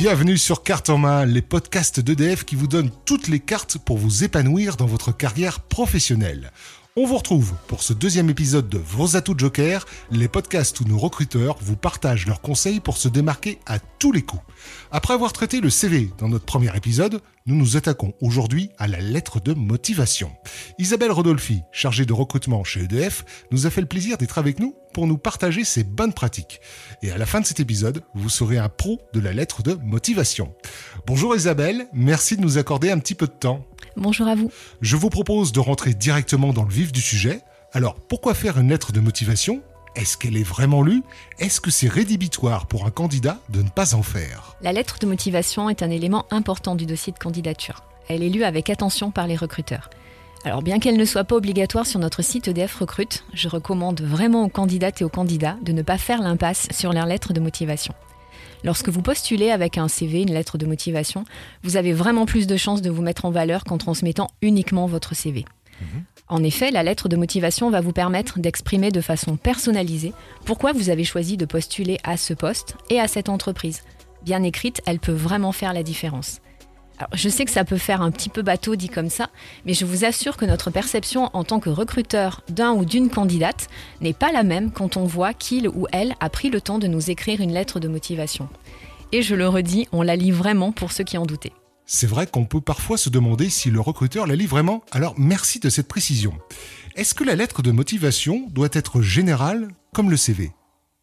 Bienvenue sur Carte en main, les podcasts d'EDF qui vous donnent toutes les cartes pour vous épanouir dans votre carrière professionnelle. On vous retrouve pour ce deuxième épisode de Vos atouts Joker, les podcasts où nos recruteurs vous partagent leurs conseils pour se démarquer à tous les coups. Après avoir traité le CV dans notre premier épisode, nous nous attaquons aujourd'hui à la lettre de motivation. Isabelle Rodolfi, chargée de recrutement chez EDF, nous a fait le plaisir d'être avec nous pour nous partager ses bonnes pratiques. Et à la fin de cet épisode, vous serez un pro de la lettre de motivation. Bonjour Isabelle, merci de nous accorder un petit peu de temps. Bonjour à vous. Je vous propose de rentrer directement dans le vif du sujet. Alors, pourquoi faire une lettre de motivation est-ce qu'elle est vraiment lue? Est-ce que c'est rédhibitoire pour un candidat de ne pas en faire? La lettre de motivation est un élément important du dossier de candidature. Elle est lue avec attention par les recruteurs. Alors bien qu'elle ne soit pas obligatoire sur notre site EDF Recrute, je recommande vraiment aux candidates et aux candidats de ne pas faire l'impasse sur leur lettre de motivation. Lorsque vous postulez avec un CV, une lettre de motivation, vous avez vraiment plus de chances de vous mettre en valeur qu'en transmettant uniquement votre CV. Mhm. En effet, la lettre de motivation va vous permettre d'exprimer de façon personnalisée pourquoi vous avez choisi de postuler à ce poste et à cette entreprise. Bien écrite, elle peut vraiment faire la différence je sais que ça peut faire un petit peu bateau dit comme ça, mais je vous assure que notre perception en tant que recruteur d'un ou d'une candidate n'est pas la même quand on voit qu'il ou elle a pris le temps de nous écrire une lettre de motivation. Et je le redis, on la lit vraiment pour ceux qui en doutaient. C'est vrai qu'on peut parfois se demander si le recruteur la lit vraiment, alors merci de cette précision. Est-ce que la lettre de motivation doit être générale comme le CV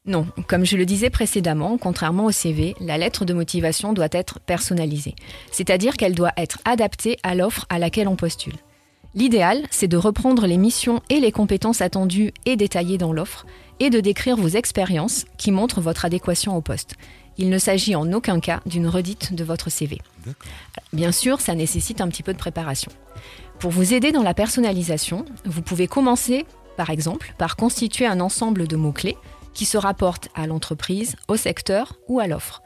non, comme je le disais précédemment, contrairement au CV, la lettre de motivation doit être personnalisée, c'est-à-dire qu'elle doit être adaptée à l'offre à laquelle on postule. L'idéal, c'est de reprendre les missions et les compétences attendues et détaillées dans l'offre, et de décrire vos expériences qui montrent votre adéquation au poste. Il ne s'agit en aucun cas d'une redite de votre CV. Bien sûr, ça nécessite un petit peu de préparation. Pour vous aider dans la personnalisation, vous pouvez commencer, par exemple, par constituer un ensemble de mots-clés qui se rapportent à l'entreprise, au secteur ou à l'offre.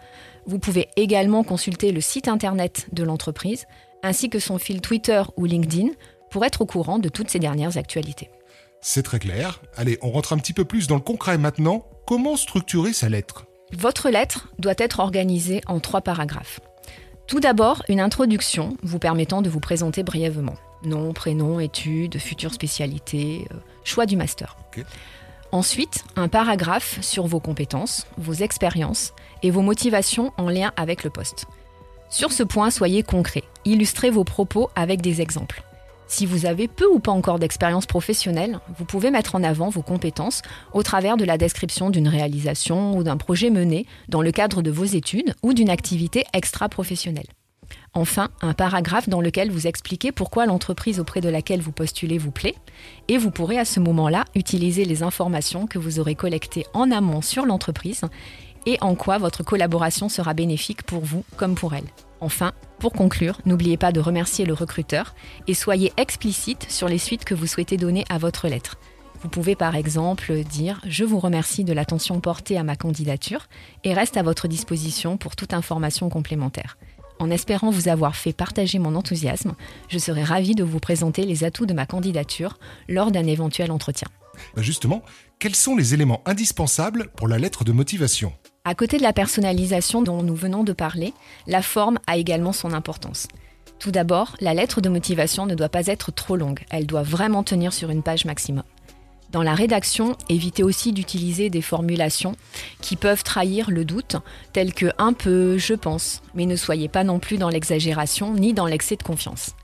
Vous pouvez également consulter le site internet de l'entreprise ainsi que son fil Twitter ou LinkedIn pour être au courant de toutes ces dernières actualités. C'est très clair. Allez, on rentre un petit peu plus dans le concret maintenant. Comment structurer sa lettre? Votre lettre doit être organisée en trois paragraphes. Tout d'abord, une introduction vous permettant de vous présenter brièvement. Nom, prénom, études, future spécialité, euh, choix du master. Ensuite, un paragraphe sur vos compétences, vos expériences et vos motivations en lien avec le poste. Sur ce point, soyez concret. Illustrez vos propos avec des exemples. Si vous avez peu ou pas encore d'expérience professionnelle, vous pouvez mettre en avant vos compétences au travers de la description d'une réalisation ou d'un projet mené dans le cadre de vos études ou d'une activité extra-professionnelle. Enfin, un paragraphe dans lequel vous expliquez pourquoi l'entreprise auprès de laquelle vous postulez vous plaît, et vous pourrez à ce moment-là utiliser les informations que vous aurez collectées en amont sur l'entreprise et en quoi votre collaboration sera bénéfique pour vous comme pour elle. Enfin, pour conclure, n'oubliez pas de remercier le recruteur et soyez explicite sur les suites que vous souhaitez donner à votre lettre. Vous pouvez par exemple dire ⁇ Je vous remercie de l'attention portée à ma candidature et reste à votre disposition pour toute information complémentaire. En espérant vous avoir fait partager mon enthousiasme, je serai ravie de vous présenter les atouts de ma candidature lors d'un éventuel entretien. Bah, justement, quels sont les éléments indispensables pour la lettre de motivation? À côté de la personnalisation dont nous venons de parler, la forme a également son importance. Tout d'abord, la lettre de motivation ne doit pas être trop longue, elle doit vraiment tenir sur une page maximum. Dans la rédaction, évitez aussi d'utiliser des formulations qui peuvent trahir le doute, telles que un peu, je pense, mais ne soyez pas non plus dans l'exagération ni dans l'excès de confiance.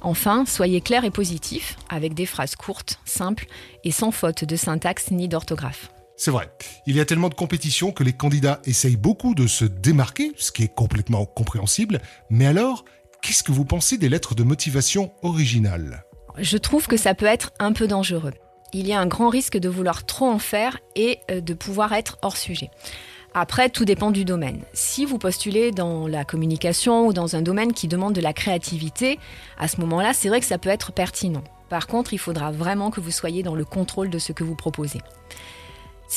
Enfin, soyez clair et positif, avec des phrases courtes, simples et sans faute de syntaxe ni d'orthographe. C'est vrai, il y a tellement de compétition que les candidats essayent beaucoup de se démarquer, ce qui est complètement compréhensible, mais alors, qu'est-ce que vous pensez des lettres de motivation originales? Je trouve que ça peut être un peu dangereux il y a un grand risque de vouloir trop en faire et euh, de pouvoir être hors sujet. Après, tout dépend du domaine. Si vous postulez dans la communication ou dans un domaine qui demande de la créativité, à ce moment-là, c'est vrai que ça peut être pertinent. Par contre, il faudra vraiment que vous soyez dans le contrôle de ce que vous proposez.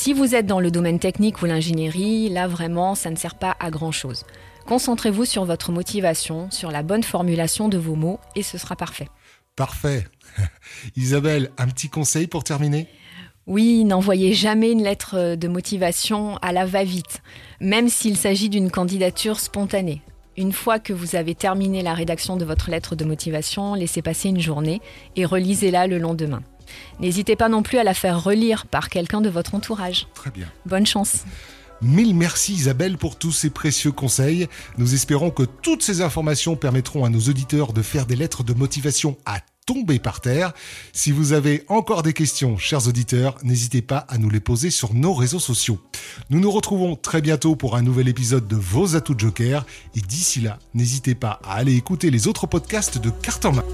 Si vous êtes dans le domaine technique ou l'ingénierie, là vraiment, ça ne sert pas à grand-chose. Concentrez-vous sur votre motivation, sur la bonne formulation de vos mots, et ce sera parfait. Parfait. Isabelle, un petit conseil pour terminer? Oui, n'envoyez jamais une lettre de motivation à la va-vite, même s'il s'agit d'une candidature spontanée. Une fois que vous avez terminé la rédaction de votre lettre de motivation, laissez passer une journée et relisez-la le lendemain. N'hésitez pas non plus à la faire relire par quelqu'un de votre entourage. Très bien. Bonne chance. Mille merci Isabelle pour tous ces précieux conseils. Nous espérons que toutes ces informations permettront à nos auditeurs de faire des lettres de motivation à tomber par terre. Si vous avez encore des questions, chers auditeurs, n'hésitez pas à nous les poser sur nos réseaux sociaux. Nous nous retrouvons très bientôt pour un nouvel épisode de Vos atouts Joker. Et d'ici là, n'hésitez pas à aller écouter les autres podcasts de Carte en main.